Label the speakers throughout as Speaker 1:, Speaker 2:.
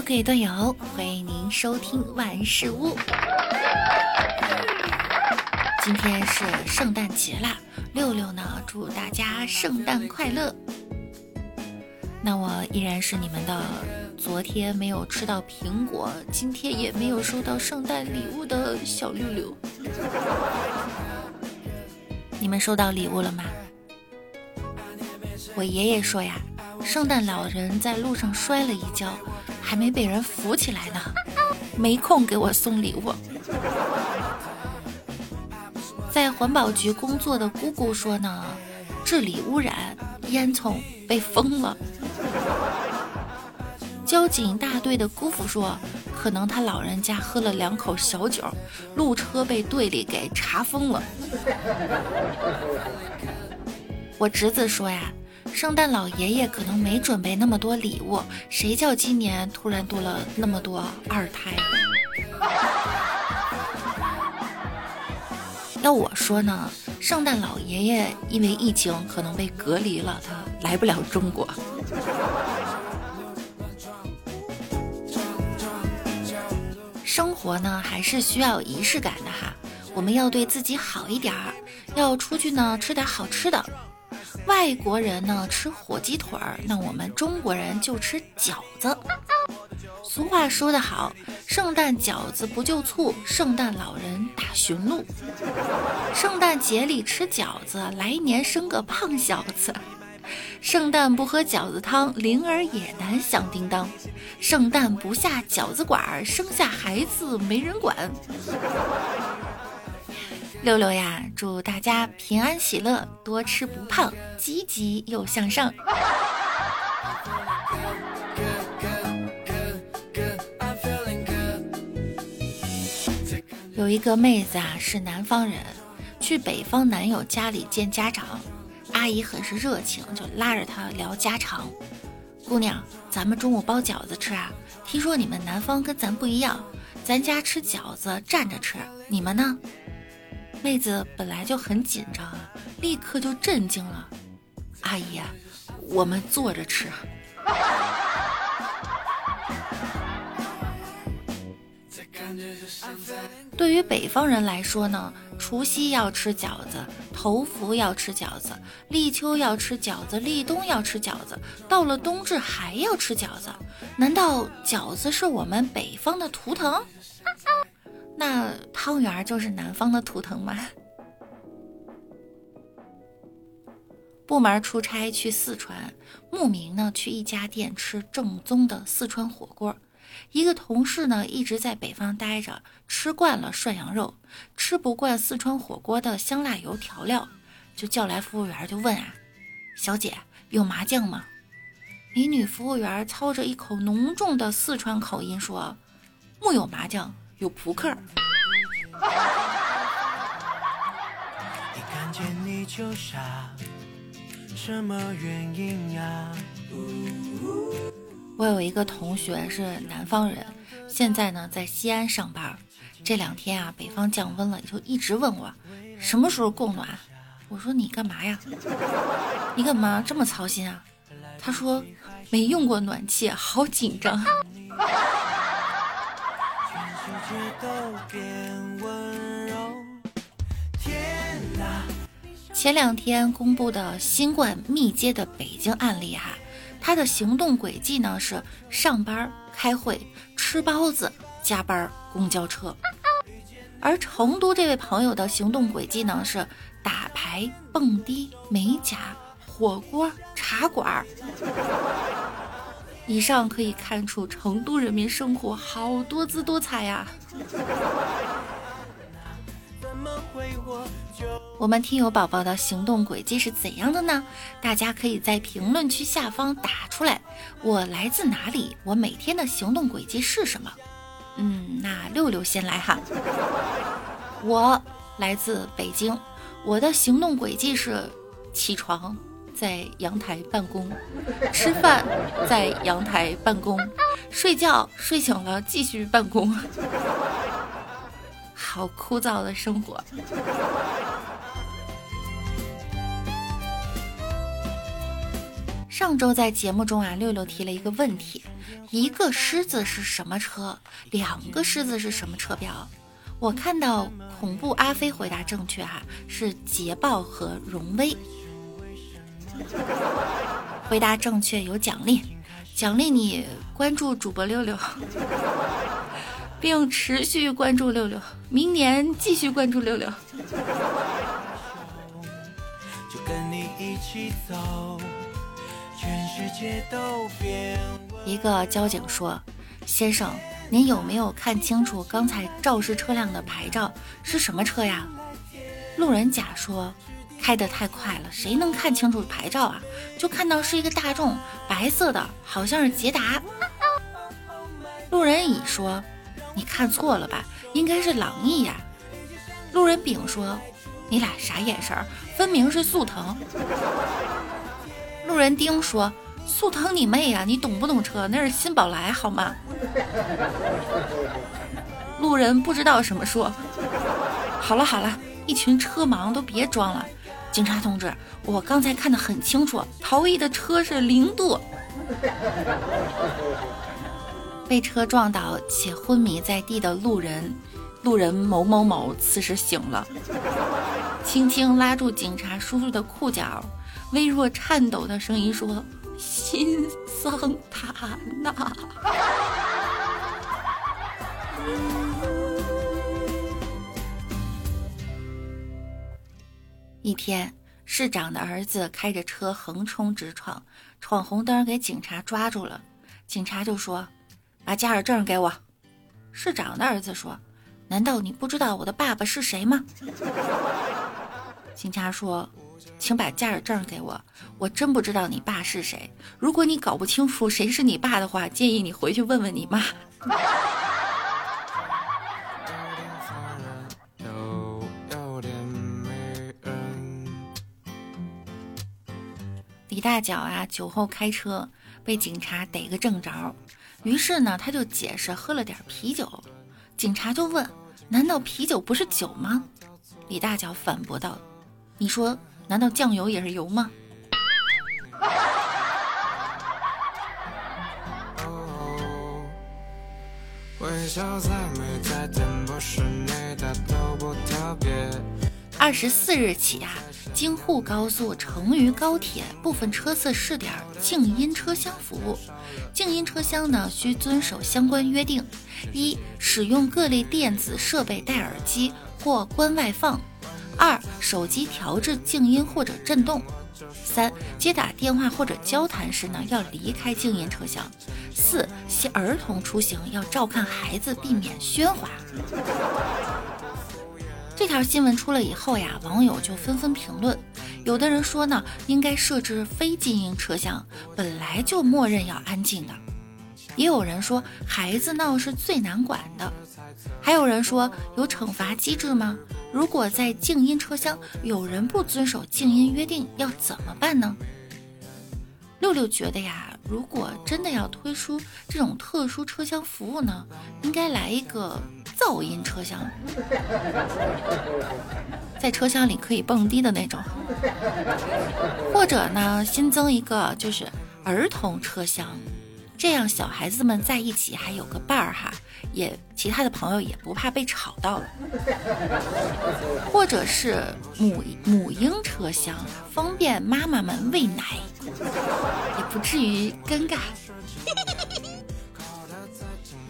Speaker 1: 各位段友，欢迎您收听万事屋。今天是圣诞节啦，六六呢，祝大家圣诞快乐。那我依然是你们的昨天没有吃到苹果，今天也没有收到圣诞礼物的小六六。你们收到礼物了吗？我爷爷说呀，圣诞老人在路上摔了一跤。还没被人扶起来呢，没空给我送礼物。在环保局工作的姑姑说呢，治理污染，烟囱被封了。交警大队的姑父说，可能他老人家喝了两口小酒，路车被队里给查封了。我侄子说呀。圣诞老爷爷可能没准备那么多礼物，谁叫今年突然多了那么多二胎？要我说呢，圣诞老爷爷因为疫情可能被隔离了，他来不了中国。生活呢还是需要仪式感的哈，我们要对自己好一点儿，要出去呢吃点好吃的。外国人呢吃火鸡腿儿，那我们中国人就吃饺子。俗话说得好，圣诞饺子不就醋，圣诞老人打驯鹿。圣诞节里吃饺子，来年生个胖小子。圣诞不喝饺子汤，灵儿也难响叮当。圣诞不下饺子馆，生下孩子没人管。六六呀，祝大家平安喜乐，多吃不胖，积极又向上。有一个妹子啊，是南方人，去北方男友家里见家长，阿姨很是热情，就拉着她聊家常。姑娘，咱们中午包饺子吃啊？听说你们南方跟咱不一样，咱家吃饺子站着吃，你们呢？妹子本来就很紧张啊，立刻就震惊了。阿姨，我们坐着吃。对于北方人来说呢，除夕要吃饺子，头伏要吃饺子，立秋要吃饺子，立冬要吃饺子，到了冬至还要吃饺子。难道饺子是我们北方的图腾？那汤圆就是南方的图腾吗？部门出差去四川，慕名呢去一家店吃正宗的四川火锅。一个同事呢一直在北方待着，吃惯了涮羊肉，吃不惯四川火锅的香辣油调料，就叫来服务员就问啊：“小姐有麻酱吗？”美女服务员操着一口浓重的四川口音说：“木有麻酱。”有扑克。我有一个同学是南方人，现在呢在西安上班。这两天啊，北方降温了，就一直问我什么时候供暖。我说你干嘛呀？你干嘛这么操心啊？他说没用过暖气，好紧张。变温柔。天哪前两天公布的新冠密接的北京案例哈，他的行动轨迹呢是上班、开会、吃包子、加班、公交车。而成都这位朋友的行动轨迹呢是打牌、蹦迪、美甲、火锅、茶馆。以上可以看出成都人民生活好多姿多彩呀。我们听友宝宝的行动轨迹是怎样的呢？大家可以在评论区下方打出来。我来自哪里？我每天的行动轨迹是什么？嗯，那六六先来哈。我来自北京，我的行动轨迹是起床。在阳台办公，吃饭在阳台办公，睡觉睡醒了继续办公，好枯燥的生活。上周在节目中啊，六六提了一个问题，一个狮子是什么车？两个狮子是什么车标？我看到恐怖阿飞回答正确哈，是捷豹和荣威。回答正确有奖励，奖励你关注主播六六，并持续关注六六，明年继续关注六六。一个交警说：“先生，您有没有看清楚刚才肇事车辆的牌照是什么车呀？”路人甲说。开得太快了，谁能看清楚牌照啊？就看到是一个大众，白色的，好像是捷达。路人乙说：“你看错了吧？应该是朗逸呀。”路人丙说：“你俩啥眼神？分明是速腾。”路人丁说：“速腾你妹呀！你懂不懂车？那是新宝来好吗？”路人不知道什么说：“好了好了，一群车盲都别装了。”警察同志，我刚才看得很清楚，逃逸的车是零度。被车撞倒且昏迷在地的路人，路人某某某此时醒了，轻轻拉住警察叔叔的裤脚，微弱颤抖的声音说：“新桑塔纳。”一天，市长的儿子开着车横冲直撞，闯红灯给警察抓住了。警察就说：“把驾驶证给我。”市长的儿子说：“难道你不知道我的爸爸是谁吗？” 警察说：“请把驾驶证给我，我真不知道你爸是谁。如果你搞不清楚谁是你爸的话，建议你回去问问你妈。”李大脚啊，酒后开车被警察逮个正着，于是呢，他就解释喝了点啤酒。警察就问：“难道啤酒不是酒吗？”李大脚反驳道：“你说，难道酱油也是油吗？”二十四日起啊。京沪高速成渝高铁部分车次试点静音车厢服务。静音车厢呢，需遵守相关约定：一、使用各类电子设备戴耳机或关外放；二、手机调制静音或者震动；三、接打电话或者交谈时呢，要离开静音车厢；四、携儿童出行要照看孩子，避免喧哗。这条新闻出了以后呀，网友就纷纷评论。有的人说呢，应该设置非静音车厢，本来就默认要安静的。也有人说，孩子闹是最难管的。还有人说，有惩罚机制吗？如果在静音车厢有人不遵守静音约定，要怎么办呢？六六觉得呀，如果真的要推出这种特殊车厢服务呢，应该来一个。噪音车厢，在车厢里可以蹦迪的那种，或者呢，新增一个就是儿童车厢，这样小孩子们在一起还有个伴儿哈，也其他的朋友也不怕被吵到了。或者是母母婴车厢，方便妈妈们喂奶，也不至于尴尬。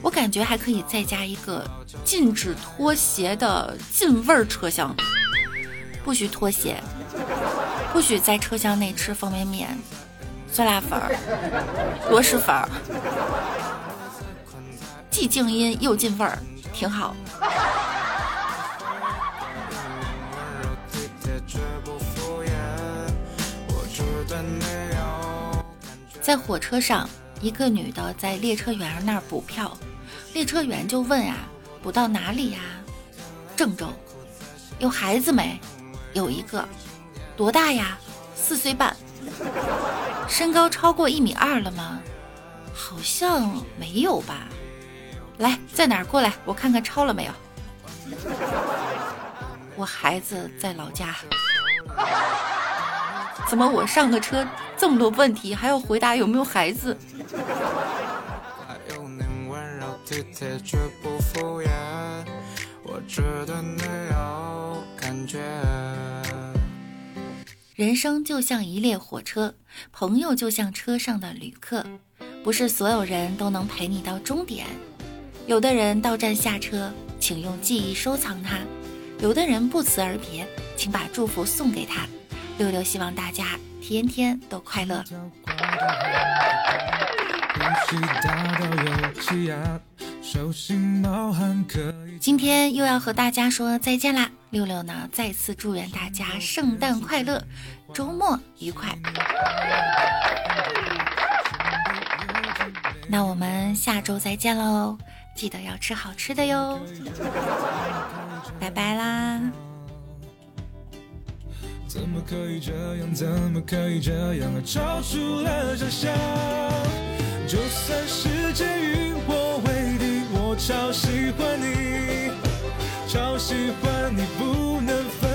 Speaker 1: 我感觉还可以再加一个禁止拖鞋的禁味儿车厢，不许拖鞋，不许在车厢内吃方便面、酸辣粉儿、螺蛳粉儿，既静音又禁味儿，挺好。在火车上，一个女的在列车员那儿补票。列车员就问呀：“补到哪里呀？”郑州。有孩子没？有一个。多大呀？四岁半。身高超过一米二了吗？好像没有吧。来，在哪儿？过来，我看看超了没有。我孩子在老家。怎么我上个车这么多问题，还要回答有没有孩子？
Speaker 2: 体贴却不敷衍，我知道你有感觉。
Speaker 1: 人生就像一列火车，朋友就像车上的旅客，不是所有人都能陪你到终点。有的人到站下车，请用记忆收藏它；有的人不辞而别，请把祝福送给他。六六希望大家天天都快乐。今天又要和大家说再见啦！六六呢，再次祝愿大家圣诞快乐，周末愉快。那我们下周再见喽，记得要吃好吃的哟，拜拜啦！怎么可以这样？怎么可以这样？超出了想象。就算世界与我为敌，我超喜欢你，超喜欢你，不能分